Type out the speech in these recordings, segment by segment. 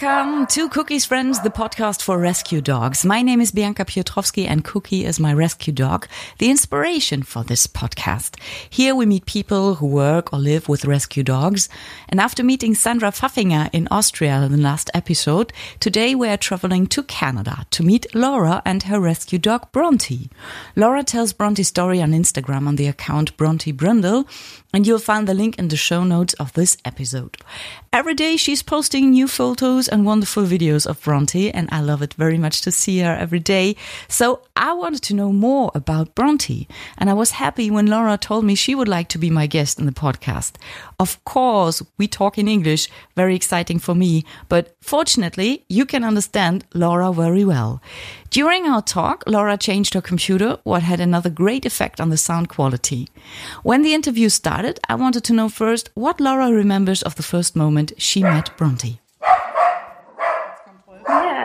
Welcome to Cookie's Friends, the podcast for rescue dogs. My name is Bianca Piotrowski and Cookie is my rescue dog, the inspiration for this podcast. Here we meet people who work or live with rescue dogs. And after meeting Sandra Pfaffinger in Austria in the last episode, today we are traveling to Canada to meet Laura and her rescue dog Bronte. Laura tells Bronte's story on Instagram on the account Bronte Brundle, and you'll find the link in the show notes of this episode. Every day she's posting new photos and wonderful videos of Bronte, and I love it very much to see her every day. So I wanted to know more about Bronte, and I was happy when Laura told me she would like to be my guest in the podcast. Of course, we talk in English, very exciting for me, but fortunately, you can understand Laura very well. During our talk, Laura changed her computer, what had another great effect on the sound quality. When the interview started, I wanted to know first what Laura remembers of the first moment she met Bronte.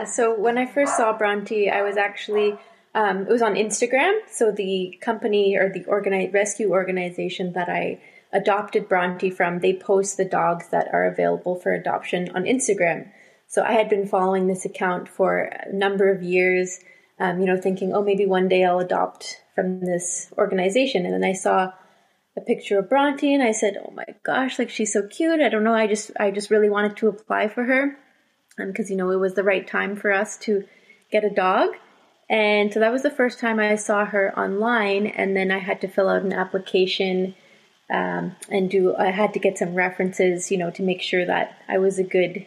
So when I first saw Bronte, I was actually um, it was on Instagram. So the company or the rescue organization that I adopted Bronte from, they post the dogs that are available for adoption on Instagram. So I had been following this account for a number of years, um, you know, thinking, oh, maybe one day I'll adopt from this organization. And then I saw a picture of Bronte and I said, oh my gosh, like she's so cute. I don't know. I just, I just really wanted to apply for her. And cause, you know, it was the right time for us to get a dog. And so that was the first time I saw her online. And then I had to fill out an application um, and do, I had to get some references, you know, to make sure that I was a good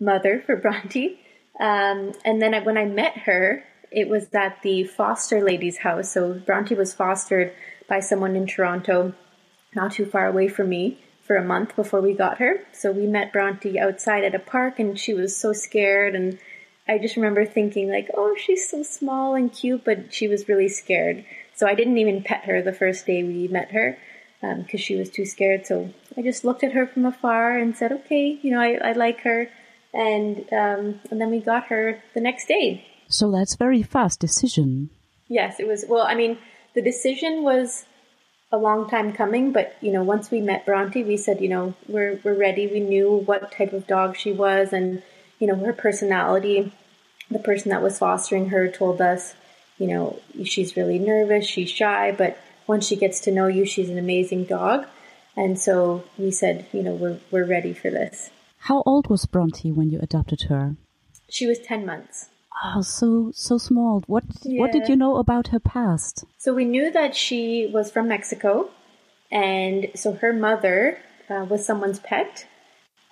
mother for Bronte. Um, and then I, when I met her, it was at the foster lady's house. So Bronte was fostered by someone in Toronto, not too far away from me, for a month before we got her. So we met Bronte outside at a park, and she was so scared. And I just remember thinking, like, oh, she's so small and cute, but she was really scared. So I didn't even pet her the first day we met her because um, she was too scared. So I just looked at her from afar and said, okay, you know, I, I like her and um, and then we got her the next day. So that's very fast decision. Yes, it was. Well, I mean, the decision was a long time coming, but you know, once we met Bronte, we said, you know, we're we're ready. We knew what type of dog she was, and you know, her personality. The person that was fostering her told us, you know, she's really nervous, she's shy, but once she gets to know you, she's an amazing dog. And so we said, you know, we're we're ready for this. How old was Bronte when you adopted her? She was 10 months. Oh, so so small. What yeah. what did you know about her past? So we knew that she was from Mexico, and so her mother uh, was someone's pet.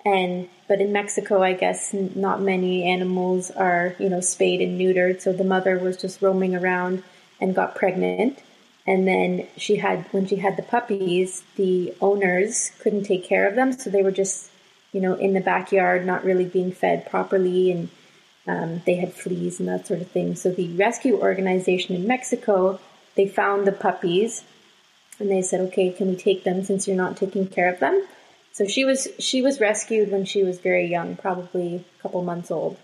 And but in Mexico, I guess not many animals are you know spayed and neutered. So the mother was just roaming around and got pregnant. And then she had when she had the puppies, the owners couldn't take care of them, so they were just you know, in the backyard, not really being fed properly, and um, they had fleas and that sort of thing. So the rescue organization in Mexico, they found the puppies, and they said, "Okay, can we take them since you're not taking care of them?" So she was she was rescued when she was very young, probably a couple months old.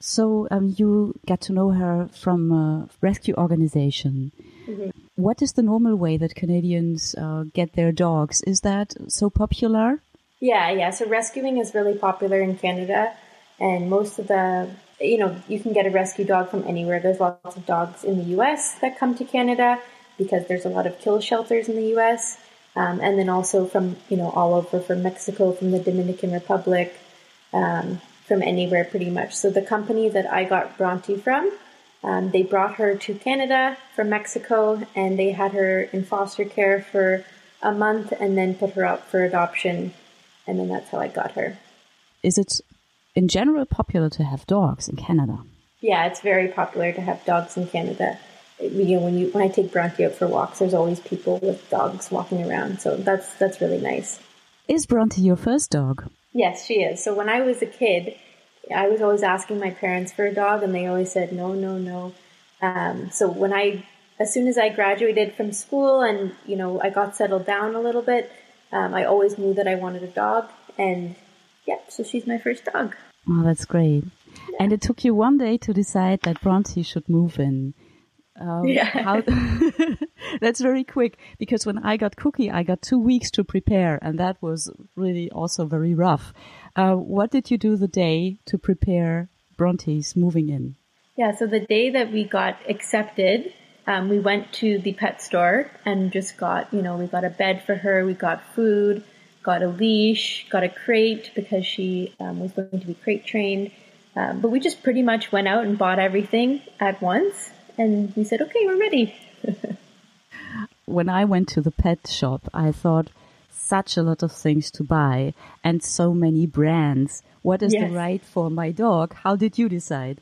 So um, you got to know her from a rescue organization. Mm-hmm. What is the normal way that Canadians uh, get their dogs? Is that so popular? Yeah, yeah. So rescuing is really popular in Canada, and most of the you know you can get a rescue dog from anywhere. There's lots of dogs in the U.S. that come to Canada because there's a lot of kill shelters in the U.S. Um, and then also from you know all over from Mexico, from the Dominican Republic, um, from anywhere pretty much. So the company that I got Bronte from, um, they brought her to Canada from Mexico, and they had her in foster care for a month, and then put her up for adoption and then that's how I got her. Is it in general popular to have dogs in Canada? Yeah, it's very popular to have dogs in Canada. You know, when you when I take Bronte out for walks, there's always people with dogs walking around, so that's that's really nice. Is Bronte your first dog? Yes, she is. So when I was a kid, I was always asking my parents for a dog, and they always said no, no, no. Um, so when I, as soon as I graduated from school, and you know, I got settled down a little bit, um, I always knew that I wanted a dog, and yeah, so she's my first dog. Oh, that's great. Yeah. And it took you one day to decide that Bronte should move in. Um, yeah. How, that's very quick because when I got Cookie, I got two weeks to prepare, and that was really also very rough. Uh, what did you do the day to prepare Bronte's moving in? Yeah, so the day that we got accepted, um, we went to the pet store and just got, you know, we got a bed for her, we got food, got a leash, got a crate because she um, was going to be crate trained. Um, but we just pretty much went out and bought everything at once, and we said, "Okay, we're ready." when I went to the pet shop, I thought such a lot of things to buy and so many brands. What is yes. the right for my dog? How did you decide?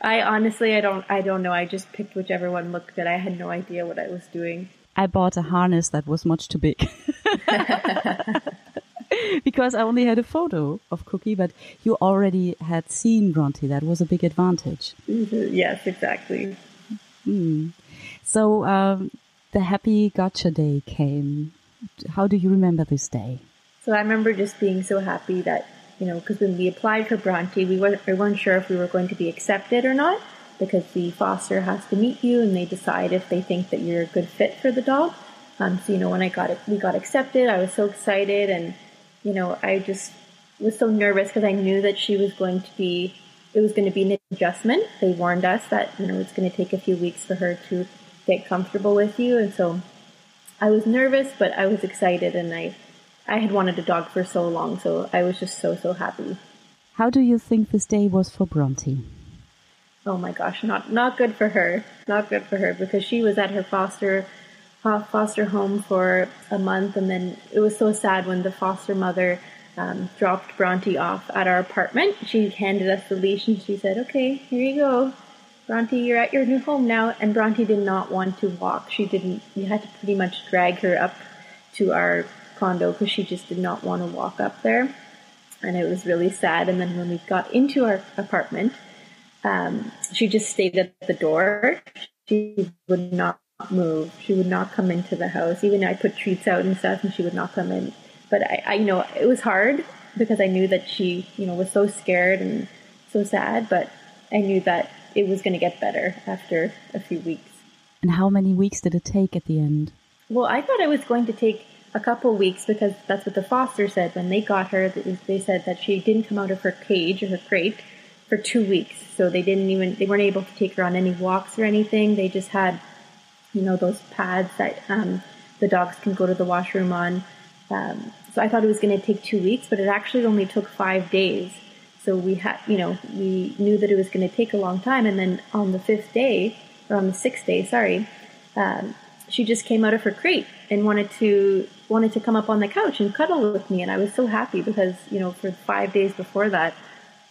I honestly, I don't, I don't know. I just picked whichever one looked good. I had no idea what I was doing. I bought a harness that was much too big. because I only had a photo of Cookie, but you already had seen Bronte. That was a big advantage. Mm-hmm. Yes, exactly. Mm. So um, the happy gotcha day came. How do you remember this day? So I remember just being so happy that, you know, because when we applied for Bronte, we weren't, we weren't sure if we were going to be accepted or not because the foster has to meet you and they decide if they think that you're a good fit for the dog. Um, so, you know, when I got it, we got accepted, I was so excited and, you know, I just was so nervous because I knew that she was going to be, it was going to be an adjustment. They warned us that, you know, it's going to take a few weeks for her to get comfortable with you. And so I was nervous, but I was excited and I, I had wanted a dog for so long. So I was just so, so happy. How do you think this day was for Bronte? Oh my gosh, not, not good for her. Not good for her because she was at her foster foster home for a month, and then it was so sad when the foster mother um, dropped Bronte off at our apartment. She handed us the leash and she said, "Okay, here you go, Bronte. You're at your new home now." And Bronte did not want to walk. She didn't. We had to pretty much drag her up to our condo because she just did not want to walk up there, and it was really sad. And then when we got into our apartment, um, she just stayed at the door. She would not move. She would not come into the house. Even I put treats out and stuff, and she would not come in. But I, I, you know, it was hard because I knew that she, you know, was so scared and so sad. But I knew that it was going to get better after a few weeks. And how many weeks did it take at the end? Well, I thought it was going to take a couple weeks because that's what the foster said when they got her. They said that she didn't come out of her cage or her crate for two weeks. So they didn't even, they weren't able to take her on any walks or anything. They just had you know, those pads that um, the dogs can go to the washroom on. Um, so I thought it was going to take two weeks, but it actually only took five days. So we had, you know, we knew that it was going to take a long time. And then on the fifth day, or on the sixth day, sorry, um, she just came out of her crate and wanted to wanted to come up on the couch and cuddle with me. And I was so happy because, you know, for five days before that,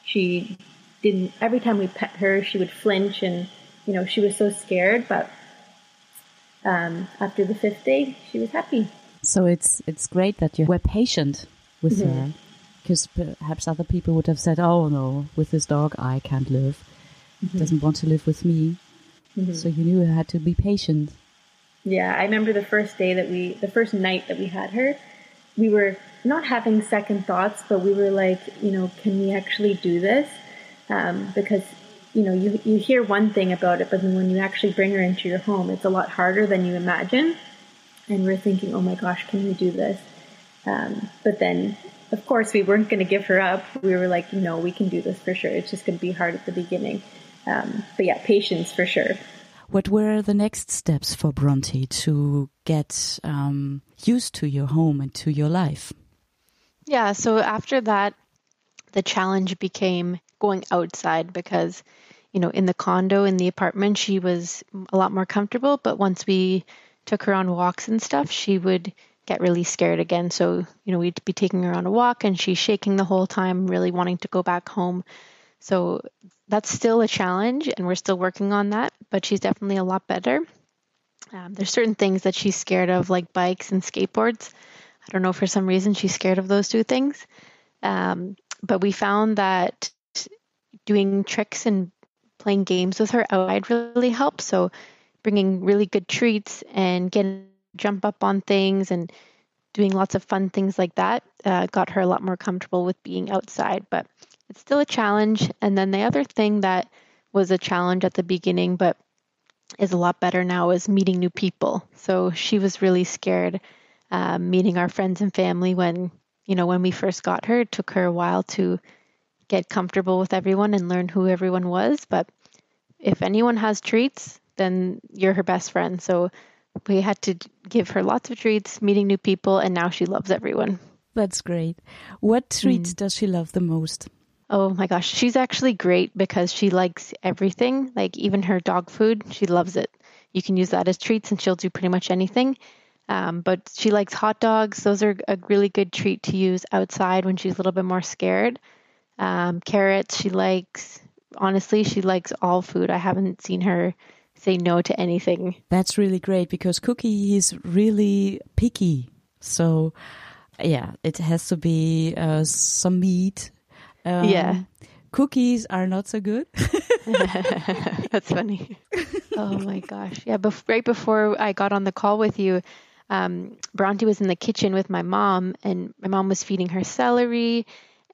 she didn't. Every time we pet her, she would flinch and, you know, she was so scared. But um, after the fifth day, she was happy. So it's it's great that you were patient with mm-hmm. her, because perhaps other people would have said, "Oh no, with this dog I can't live. Mm-hmm. Doesn't want to live with me." Mm-hmm. So you knew you had to be patient. Yeah, I remember the first day that we, the first night that we had her, we were not having second thoughts, but we were like, you know, can we actually do this? Um, because you know, you, you hear one thing about it, but then when you actually bring her into your home, it's a lot harder than you imagine. And we're thinking, oh my gosh, can we do this? Um, but then, of course, we weren't going to give her up. We were like, no, we can do this for sure. It's just going to be hard at the beginning. Um, but yeah, patience for sure. What were the next steps for Bronte to get um, used to your home and to your life? Yeah, so after that, the challenge became going outside because you know, in the condo, in the apartment, she was a lot more comfortable. But once we took her on walks and stuff, she would get really scared again. So, you know, we'd be taking her on a walk and she's shaking the whole time, really wanting to go back home. So that's still a challenge and we're still working on that, but she's definitely a lot better. Um, there's certain things that she's scared of, like bikes and skateboards. I don't know, for some reason, she's scared of those two things. Um, but we found that doing tricks and playing games with her outside really helps. So bringing really good treats and getting jump up on things and doing lots of fun things like that uh, got her a lot more comfortable with being outside. But it's still a challenge. And then the other thing that was a challenge at the beginning, but is a lot better now, is meeting new people. So she was really scared uh, meeting our friends and family when you know, when we first got her, it took her a while to get comfortable with everyone and learn who everyone was. But if anyone has treats, then you're her best friend. So we had to give her lots of treats, meeting new people, and now she loves everyone. That's great. What treats mm. does she love the most? Oh my gosh, she's actually great because she likes everything, like even her dog food, she loves it. You can use that as treats and she'll do pretty much anything. Um, but she likes hot dogs. Those are a really good treat to use outside when she's a little bit more scared. Um, carrots, she likes. Honestly, she likes all food. I haven't seen her say no to anything. That's really great because Cookie is really picky. So, yeah, it has to be uh, some meat. Um, yeah. Cookies are not so good. That's funny. Oh my gosh. Yeah, bef- right before I got on the call with you, um, Bronte was in the kitchen with my mom, and my mom was feeding her celery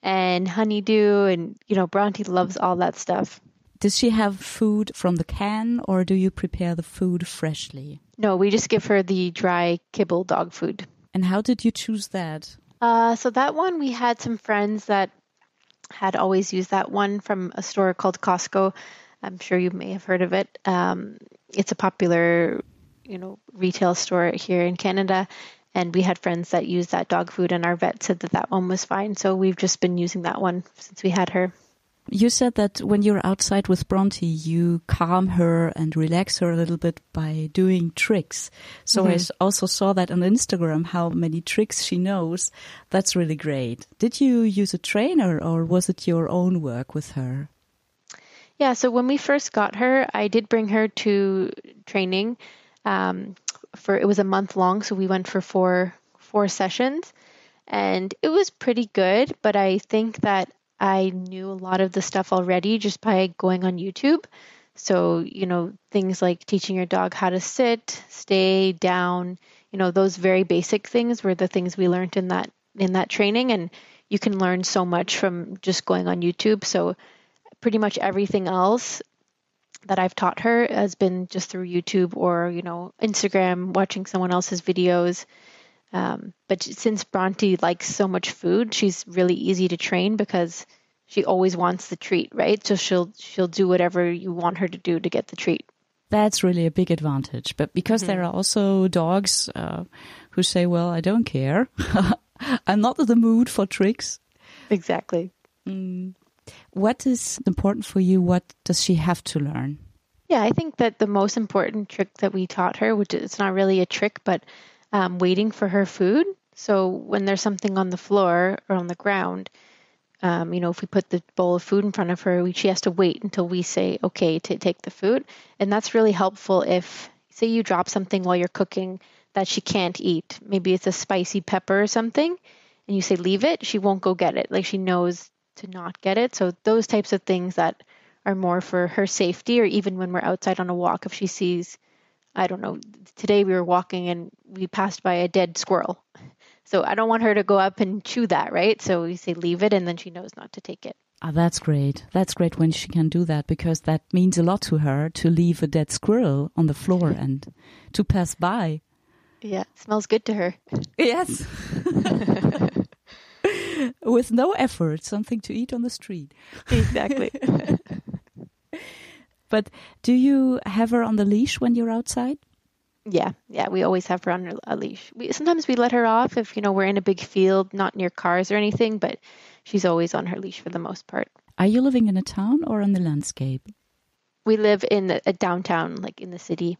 and honeydew, and you know, Bronte loves all that stuff. Does she have food from the can, or do you prepare the food freshly? No, we just give her the dry kibble dog food. And how did you choose that? Uh, so that one, we had some friends that had always used that one from a store called Costco. I'm sure you may have heard of it. Um, it's a popular you know retail store here in Canada and we had friends that used that dog food and our vet said that that one was fine so we've just been using that one since we had her you said that when you're outside with Bronte, you calm her and relax her a little bit by doing tricks. So mm -hmm. I also saw that on Instagram, how many tricks she knows. That's really great. Did you use a trainer or was it your own work with her? Yeah, so when we first got her, I did bring her to training um, for it was a month long, so we went for four four sessions, and it was pretty good. But I think that I knew a lot of the stuff already just by going on YouTube. So you know things like teaching your dog how to sit, stay down. You know those very basic things were the things we learned in that in that training, and you can learn so much from just going on YouTube. So pretty much everything else that I've taught her has been just through YouTube or, you know, Instagram, watching someone else's videos. Um, but since Bronte likes so much food, she's really easy to train because she always wants the treat, right? So she'll she'll do whatever you want her to do to get the treat. That's really a big advantage. But because mm-hmm. there are also dogs uh, who say, "Well, I don't care. I'm not in the mood for tricks." Exactly. Mm. What is important for you? What does she have to learn? Yeah, I think that the most important trick that we taught her, which is not really a trick, but um, waiting for her food. So when there's something on the floor or on the ground, um, you know, if we put the bowl of food in front of her, we, she has to wait until we say okay to take the food, and that's really helpful. If say you drop something while you're cooking that she can't eat, maybe it's a spicy pepper or something, and you say leave it, she won't go get it. Like she knows to not get it. So those types of things that are more for her safety, or even when we're outside on a walk, if she sees, I don't know, today we were walking and we passed by a dead squirrel. So I don't want her to go up and chew that, right? So we say leave it, and then she knows not to take it. Oh, that's great. That's great when she can do that because that means a lot to her to leave a dead squirrel on the floor and to pass by. Yeah, smells good to her. Yes. with no effort, something to eat on the street. Exactly. but do you have her on the leash when you're outside? Yeah, yeah, we always have her on a leash. We, sometimes we let her off if you know we're in a big field, not near cars or anything, but she's always on her leash for the most part. Are you living in a town or on the landscape? We live in a downtown, like in the city.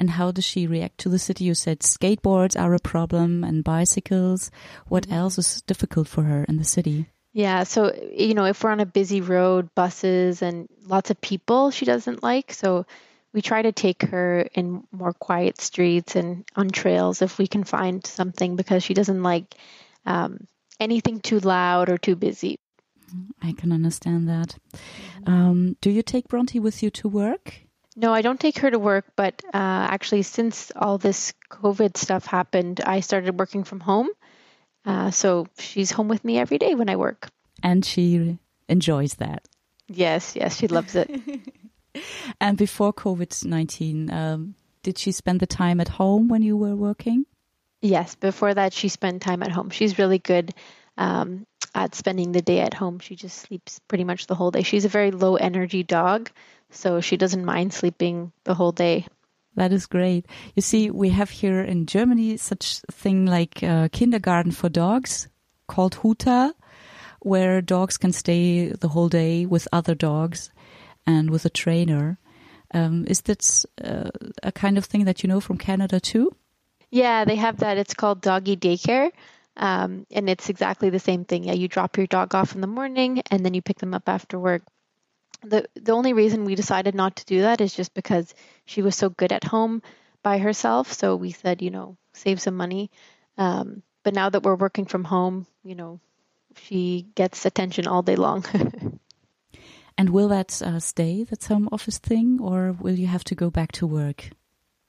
And how does she react to the city? You said skateboards are a problem and bicycles. What mm-hmm. else is difficult for her in the city? Yeah, so you know, if we're on a busy road, buses and lots of people, she doesn't like. So we try to take her in more quiet streets and on trails if we can find something because she doesn't like um, anything too loud or too busy. I can understand that. Mm-hmm. Um, do you take Bronte with you to work? No, I don't take her to work, but uh, actually, since all this COVID stuff happened, I started working from home. Uh, so she's home with me every day when I work. And she enjoys that. Yes, yes, she loves it. and before COVID 19, um, did she spend the time at home when you were working? Yes, before that, she spent time at home. She's really good um, at spending the day at home. She just sleeps pretty much the whole day. She's a very low energy dog, so she doesn't mind sleeping the whole day. That is great. You see, we have here in Germany such thing like a kindergarten for dogs called Huta, where dogs can stay the whole day with other dogs and with a trainer. Um, is that uh, a kind of thing that you know from Canada too? Yeah, they have that. It's called doggy daycare. Um, and it's exactly the same thing. Yeah, you drop your dog off in the morning and then you pick them up after work the the only reason we decided not to do that is just because she was so good at home by herself. So we said, you know, save some money. Um, but now that we're working from home, you know, she gets attention all day long. and will that uh, stay, that home office thing, or will you have to go back to work?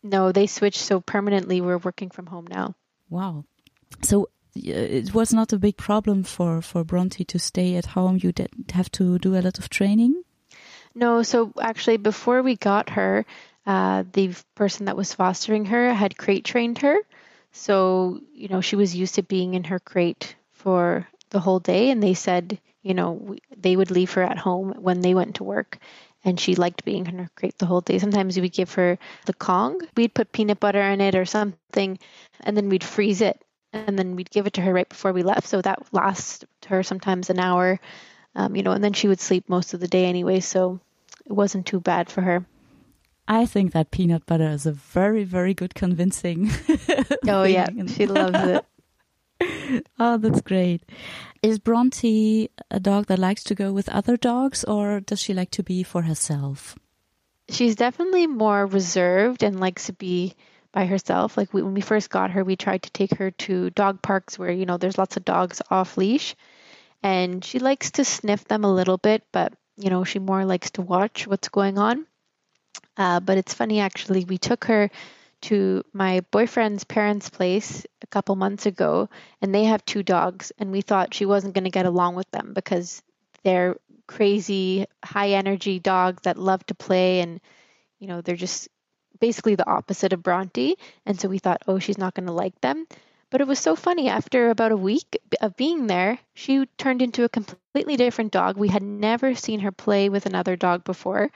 No, they switched so permanently. We're working from home now. Wow. So it was not a big problem for for Bronte to stay at home. You didn't have to do a lot of training. No, so actually, before we got her, uh, the person that was fostering her had crate trained her. So, you know, she was used to being in her crate for the whole day. And they said, you know, we, they would leave her at home when they went to work. And she liked being in her crate the whole day. Sometimes we would give her the Kong. We'd put peanut butter in it or something, and then we'd freeze it. And then we'd give it to her right before we left. So that lasts her sometimes an hour um, you know, and then she would sleep most of the day anyway, so it wasn't too bad for her. I think that peanut butter is a very, very good convincing. oh yeah, she loves it. oh, that's great. Is Bronte a dog that likes to go with other dogs, or does she like to be for herself? She's definitely more reserved and likes to be by herself. Like we, when we first got her, we tried to take her to dog parks where you know there's lots of dogs off leash, and she likes to sniff them a little bit, but you know, she more likes to watch what's going on. Uh, but it's funny actually, we took her to my boyfriend's parents' place a couple months ago, and they have two dogs, and we thought she wasn't going to get along with them because they're crazy, high energy dogs that love to play, and you know, they're just basically the opposite of Bronte. And so we thought, oh, she's not going to like them. But it was so funny. After about a week of being there, she turned into a completely different dog. We had never seen her play with another dog before.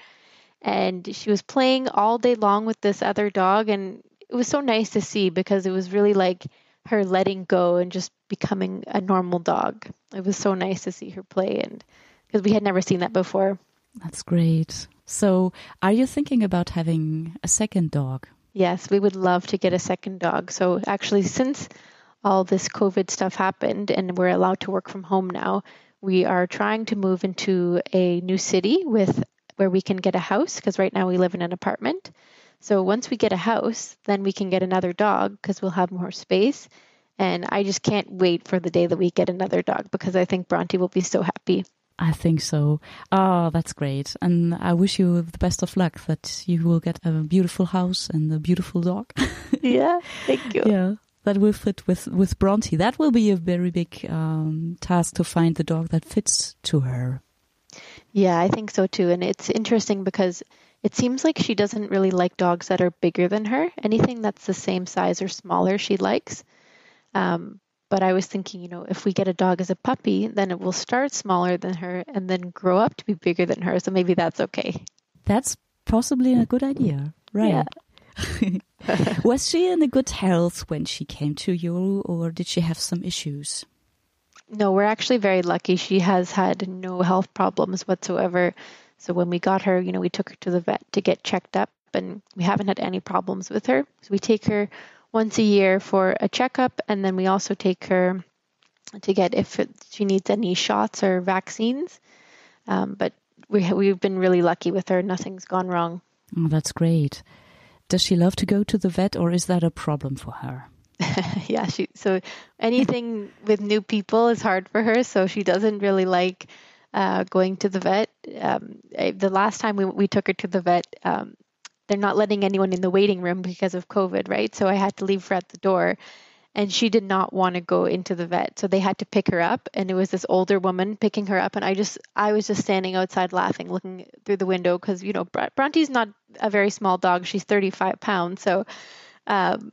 And she was playing all day long with this other dog. And it was so nice to see because it was really like her letting go and just becoming a normal dog. It was so nice to see her play. And because we had never seen that before. That's great. So, are you thinking about having a second dog? Yes, we would love to get a second dog. So actually, since all this COVID stuff happened and we're allowed to work from home now, we are trying to move into a new city with where we can get a house because right now we live in an apartment. So once we get a house, then we can get another dog because we'll have more space. And I just can't wait for the day that we get another dog because I think Bronte will be so happy. I think so. Oh, that's great. And I wish you the best of luck that you will get a beautiful house and a beautiful dog. yeah, thank you. Yeah, that will fit with, with Bronte. That will be a very big um, task to find the dog that fits to her. Yeah, I think so too. And it's interesting because it seems like she doesn't really like dogs that are bigger than her. Anything that's the same size or smaller, she likes. Um, but I was thinking, you know, if we get a dog as a puppy, then it will start smaller than her and then grow up to be bigger than her. So maybe that's okay. That's possibly a good idea. Right. Yeah. was she in a good health when she came to you, or did she have some issues? No, we're actually very lucky. She has had no health problems whatsoever. So when we got her, you know, we took her to the vet to get checked up, and we haven't had any problems with her. So we take her once a year for a checkup, and then we also take her to get if she needs any shots or vaccines. Um, but we we've been really lucky with her; nothing's gone wrong. Oh, that's great. Does she love to go to the vet, or is that a problem for her? yeah, she so anything with new people is hard for her, so she doesn't really like uh, going to the vet. Um, the last time we we took her to the vet, um, they're not letting anyone in the waiting room because of COVID, right? So I had to leave her at the door. And she did not want to go into the vet. So they had to pick her up. And it was this older woman picking her up. And I just, I was just standing outside laughing, looking through the window because, you know, Bronte's not a very small dog. She's 35 pounds. So um,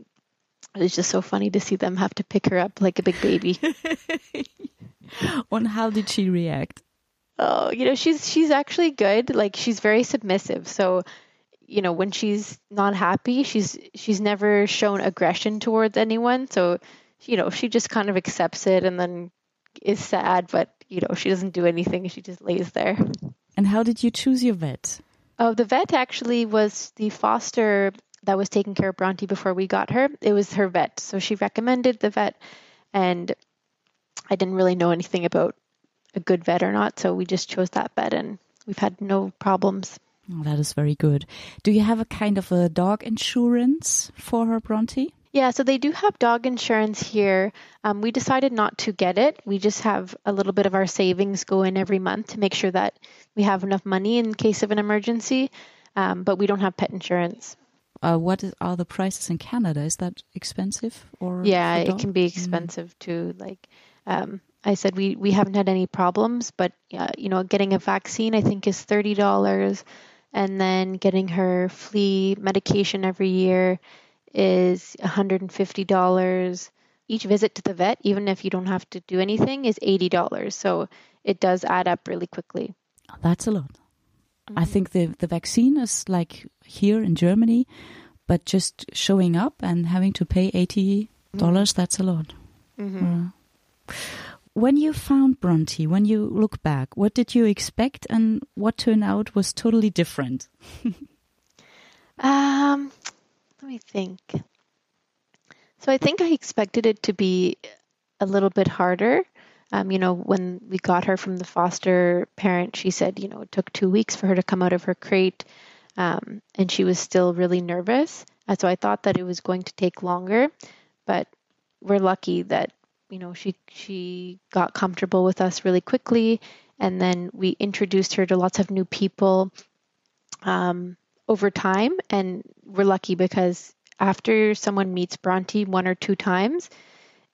was just so funny to see them have to pick her up like a big baby. and how did she react? Oh, you know, she's she's actually good. Like she's very submissive. So, you know, when she's not happy, she's she's never shown aggression towards anyone. So, you know, she just kind of accepts it and then is sad, but you know, she doesn't do anything. She just lays there. And how did you choose your vet? Oh, the vet actually was the foster that was taking care of Bronte before we got her. It was her vet. So she recommended the vet and I didn't really know anything about a good vet or not, so we just chose that vet and we've had no problems. Oh, that is very good. Do you have a kind of a dog insurance for her Bronte? Yeah, so they do have dog insurance here. Um, we decided not to get it. We just have a little bit of our savings go in every month to make sure that we have enough money in case of an emergency, um, but we don't have pet insurance. Uh, what is, are the prices in Canada? Is that expensive or? Yeah, it can be mm. expensive too. Like um, I said, we we haven't had any problems, but uh, you know, getting a vaccine I think is thirty dollars, and then getting her flea medication every year is $150. Each visit to the vet, even if you don't have to do anything, is $80. So it does add up really quickly. That's a lot. Mm-hmm. I think the, the vaccine is like here in Germany, but just showing up and having to pay $80, mm-hmm. that's a lot. Mm-hmm. Uh, when you found Bronte, when you look back, what did you expect and what turned out was totally different? um, let me think. So I think I expected it to be a little bit harder. Um, you know, when we got her from the foster parent, she said, you know, it took two weeks for her to come out of her crate, um, and she was still really nervous. And so I thought that it was going to take longer, but we're lucky that you know she she got comfortable with us really quickly, and then we introduced her to lots of new people. Um, over time. And we're lucky because after someone meets Bronte one or two times,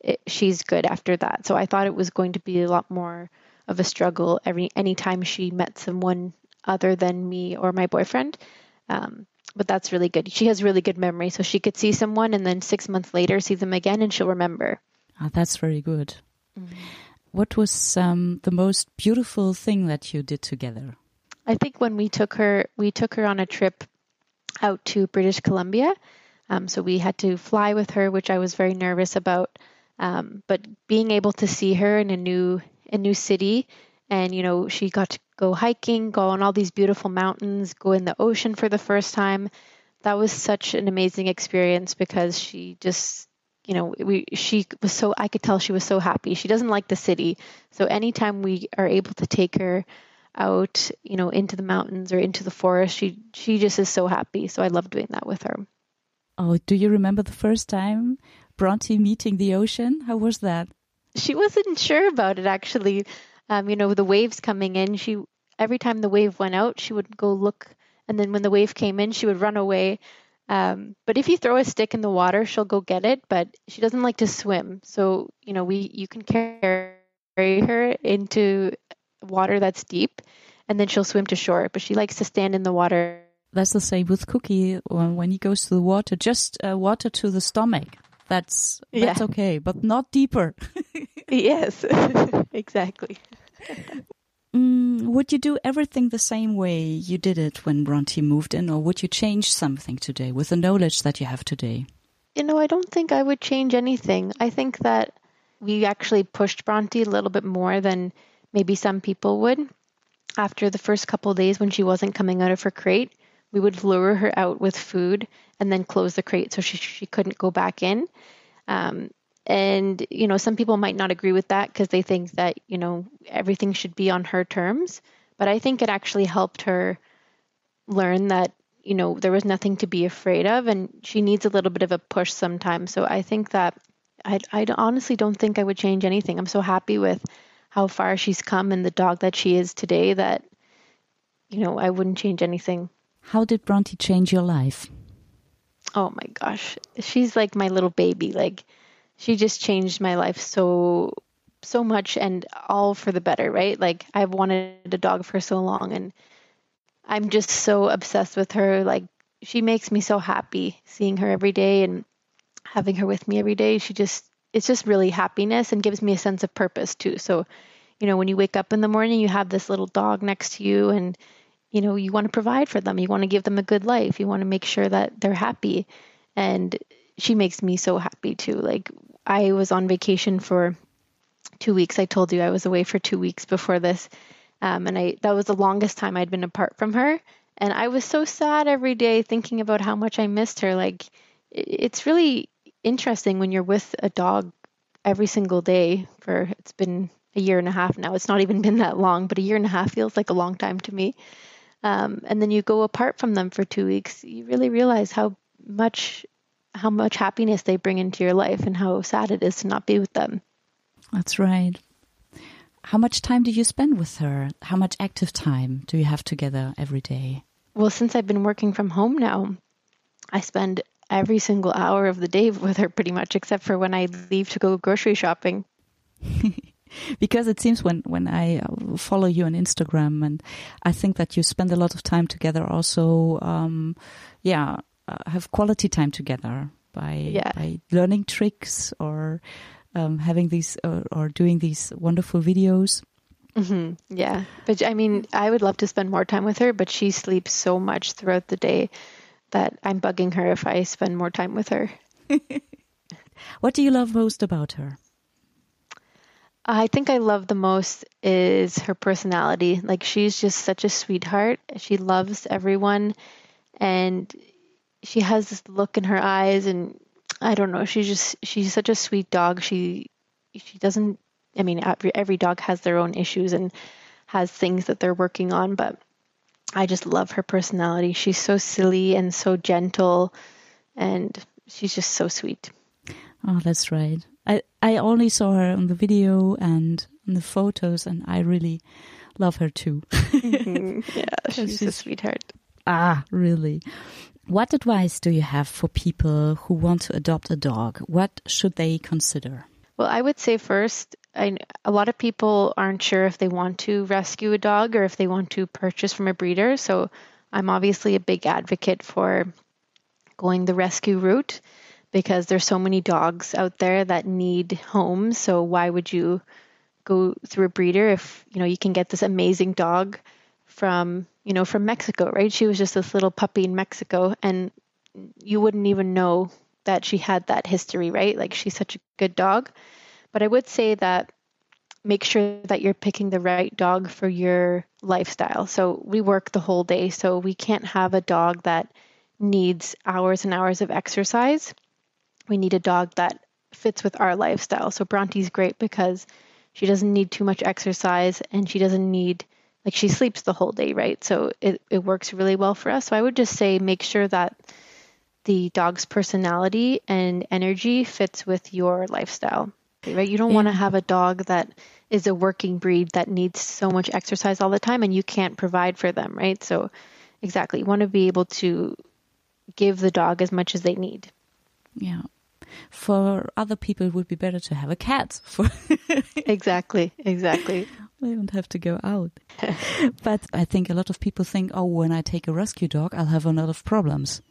it, she's good after that. So I thought it was going to be a lot more of a struggle every anytime she met someone other than me or my boyfriend. Um, but that's really good. She has really good memory, so she could see someone and then six months later see them again, and she'll remember. Oh, that's very good. Mm-hmm. What was um, the most beautiful thing that you did together? I think when we took her, we took her on a trip out to British Columbia. Um, so we had to fly with her, which I was very nervous about. Um, but being able to see her in a new a new city, and you know, she got to go hiking, go on all these beautiful mountains, go in the ocean for the first time. That was such an amazing experience because she just you know we she was so I could tell she was so happy. She doesn't like the city, so anytime we are able to take her out, you know, into the mountains or into the forest. She she just is so happy. So I love doing that with her. Oh, do you remember the first time Bronte meeting the ocean? How was that? She wasn't sure about it actually. Um, you know, the waves coming in, she every time the wave went out, she would go look and then when the wave came in, she would run away. Um, but if you throw a stick in the water, she'll go get it. But she doesn't like to swim, so you know we you can carry her into water that's deep and then she'll swim to shore, but she likes to stand in the water. That's the same with Cookie when he goes to the water, just uh, water to the stomach. That's that's yeah. okay, but not deeper. yes, exactly. Mm, would you do everything the same way you did it when Bronte moved in, or would you change something today with the knowledge that you have today? You know, I don't think I would change anything. I think that we actually pushed Bronte a little bit more than maybe some people would. After the first couple days when she wasn't coming out of her crate, we would lure her out with food and then close the crate so she, she couldn't go back in. Um, and, you know, some people might not agree with that because they think that, you know, everything should be on her terms. But I think it actually helped her learn that, you know, there was nothing to be afraid of and she needs a little bit of a push sometimes. So I think that I, I honestly don't think I would change anything. I'm so happy with how far she's come and the dog that she is today that you know I wouldn't change anything. How did Bronte change your life? Oh my gosh, she's like my little baby. Like she just changed my life so so much and all for the better, right? Like I've wanted a dog for so long and I'm just so obsessed with her. Like she makes me so happy seeing her every day and having her with me every day. She just it's just really happiness and gives me a sense of purpose too. So, you know, when you wake up in the morning, you have this little dog next to you and you know, you want to provide for them. You want to give them a good life. You want to make sure that they're happy. And she makes me so happy too. Like I was on vacation for 2 weeks. I told you I was away for 2 weeks before this. Um, and I that was the longest time I'd been apart from her. And I was so sad every day thinking about how much I missed her. Like it's really interesting when you're with a dog every single day for it's been a year and a half now. It's not even been that long, but a year and a half feels like a long time to me. Um, and then you go apart from them for two weeks. You really realize how much how much happiness they bring into your life and how sad it is to not be with them. That's right. How much time do you spend with her? How much active time do you have together every day? Well, since I've been working from home now, I spend every single hour of the day with her pretty much, except for when I leave to go grocery shopping. because it seems when when I uh, follow you on Instagram and I think that you spend a lot of time together also um, yeah uh, have quality time together by yeah. by learning tricks or um, having these or, or, doing these wonderful videos mm-hmm. yeah but I mean I would love to spend more time with her but she sleeps so much throughout the day that I'm bugging her if I spend more time with her. what do you love most about her? I think I love the most is her personality. Like she's just such a sweetheart. She loves everyone and she has this look in her eyes and I don't know, she's just she's such a sweet dog. She she doesn't I mean every, every dog has their own issues and has things that they're working on, but I just love her personality. She's so silly and so gentle, and she's just so sweet. Oh, that's right. I, I only saw her on the video and on the photos, and I really love her too. mm-hmm. Yeah, she's, she's a sweetheart. Ah, really. What advice do you have for people who want to adopt a dog? What should they consider? Well, I would say first, I, a lot of people aren't sure if they want to rescue a dog or if they want to purchase from a breeder. So I'm obviously a big advocate for going the rescue route because there's so many dogs out there that need homes. So why would you go through a breeder if you know you can get this amazing dog from you know from Mexico, right? She was just this little puppy in Mexico, and you wouldn't even know that she had that history, right? Like she's such a good dog. But I would say that make sure that you're picking the right dog for your lifestyle. So we work the whole day, so we can't have a dog that needs hours and hours of exercise. We need a dog that fits with our lifestyle. So Bronte's great because she doesn't need too much exercise and she doesn't need like she sleeps the whole day, right? So it, it works really well for us. So I would just say make sure that the dog's personality and energy fits with your lifestyle right? You don't yeah. want to have a dog that is a working breed that needs so much exercise all the time and you can't provide for them, right? So, exactly, you want to be able to give the dog as much as they need. Yeah. For other people, it would be better to have a cat. For exactly, exactly. They don't have to go out. but I think a lot of people think, oh, when I take a rescue dog, I'll have a lot of problems.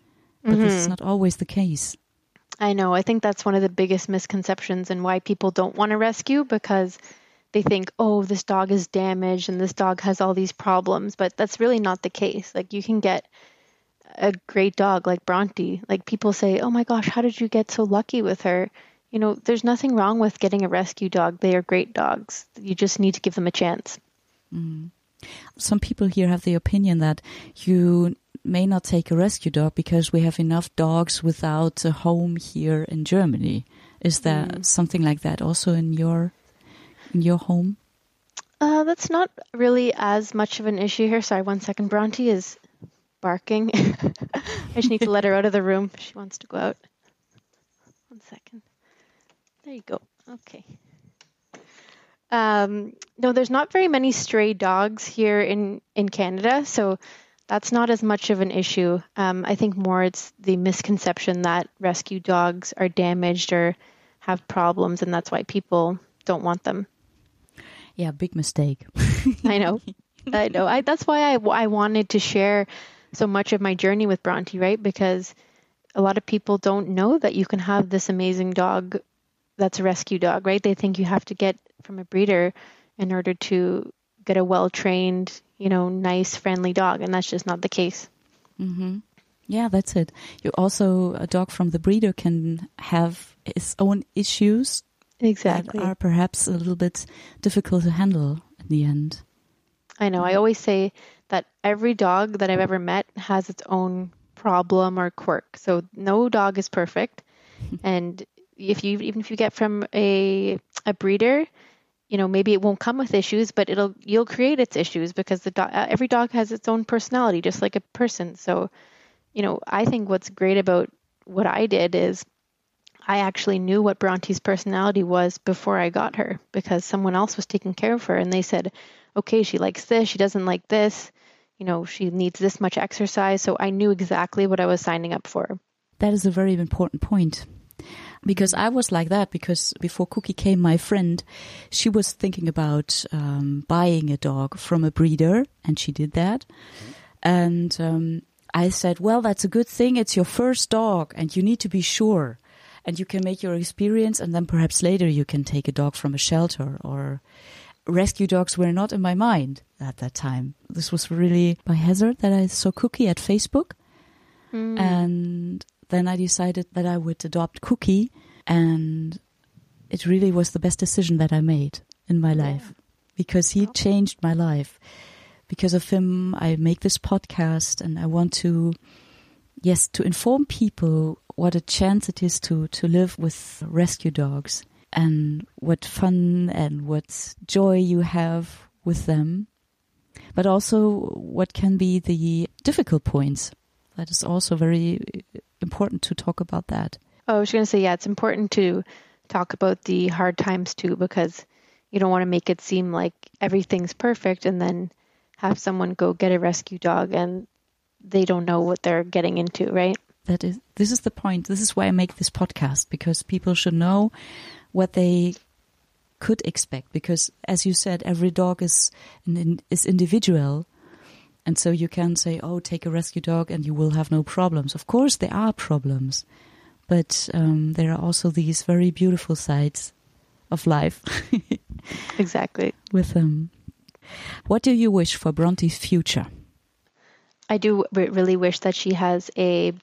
But mm-hmm. this is mm-hmm. not always the case. I know. I think that's one of the biggest misconceptions and why people don't want to rescue because they think, oh, this dog is damaged and this dog has all these problems. But that's really not the case. Like, you can get a great dog like Bronte. Like, people say, oh my gosh, how did you get so lucky with her? You know, there's nothing wrong with getting a rescue dog. They are great dogs. You just need to give them a chance. Mm. Some people here have the opinion that you may not take a rescue dog because we have enough dogs without a home here in Germany. Is there mm. something like that also in your in your home? Uh, that's not really as much of an issue here. Sorry, one second. Bronte is barking. I just need to let her out of the room. She wants to go out. One second. There you go. Okay. Um, no, there's not very many stray dogs here in in Canada, so that's not as much of an issue. Um, I think more it's the misconception that rescue dogs are damaged or have problems, and that's why people don't want them. Yeah, big mistake. I know. I know. I, that's why I, I wanted to share so much of my journey with Bronte, right? Because a lot of people don't know that you can have this amazing dog that's a rescue dog, right? They think you have to get from a breeder in order to get a well trained, you know, nice, friendly dog. And that's just not the case. Mm-hmm. Yeah, that's it. You also, a dog from the breeder can have its own issues. Exactly. That are perhaps a little bit difficult to handle in the end. I know. I always say that every dog that I've ever met has its own problem or quirk. So no dog is perfect. and if you even if you get from a a breeder, you know maybe it won't come with issues, but it'll you'll create its issues because the every dog has its own personality, just like a person. So, you know, I think what's great about what I did is I actually knew what Bronte's personality was before I got her because someone else was taking care of her and they said, okay, she likes this, she doesn't like this, you know, she needs this much exercise. So I knew exactly what I was signing up for. That is a very important point because I was like that because before Cookie came my friend, she was thinking about um, buying a dog from a breeder and she did that. And um, I said, well, that's a good thing. It's your first dog and you need to be sure and you can make your experience and then perhaps later you can take a dog from a shelter or rescue dogs were not in my mind at that time. This was really by hazard that I saw Cookie at Facebook. Mm. And then I decided that I would adopt Cookie, and it really was the best decision that I made in my life yeah. because he changed my life. Because of him, I make this podcast, and I want to, yes, to inform people what a chance it is to to live with rescue dogs and what fun and what joy you have with them, but also what can be the difficult points. That is also very important to talk about that. Oh, I was going to say, yeah, it's important to talk about the hard times too, because you don't want to make it seem like everything's perfect and then have someone go get a rescue dog and they don't know what they're getting into, right? That is, this is the point. This is why I make this podcast because people should know what they could expect. Because, as you said, every dog is is individual, and so you can say, oh, take a rescue dog and you will have no problems. Of course, there are problems, but um, there are also these very beautiful sides of life. exactly. With them. What do you wish for Bronte's future? I do really wish that she has a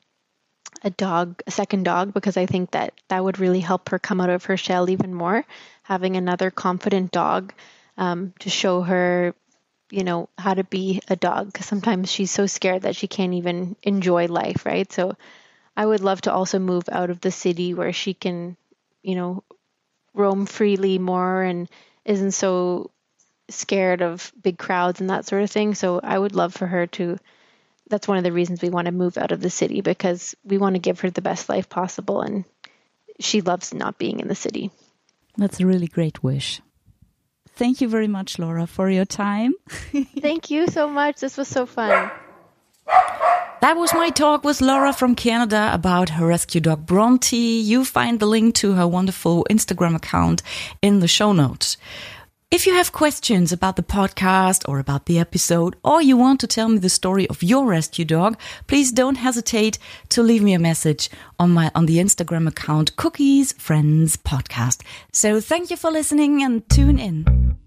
a dog, a second dog, because I think that that would really help her come out of her shell even more. Having another confident dog um, to show her you know, how to be a dog because sometimes she's so scared that she can't even enjoy life, right? So I would love to also move out of the city where she can, you know, roam freely more and isn't so scared of big crowds and that sort of thing. So I would love for her to that's one of the reasons we want to move out of the city because we want to give her the best life possible and she loves not being in the city. That's a really great wish. Thank you very much, Laura, for your time. Thank you so much. This was so fun. That was my talk with Laura from Canada about her rescue dog Bronte. You find the link to her wonderful Instagram account in the show notes. If you have questions about the podcast or about the episode, or you want to tell me the story of your rescue dog, please don't hesitate to leave me a message on my on the Instagram account Cookies Friends Podcast. So thank you for listening and tune in.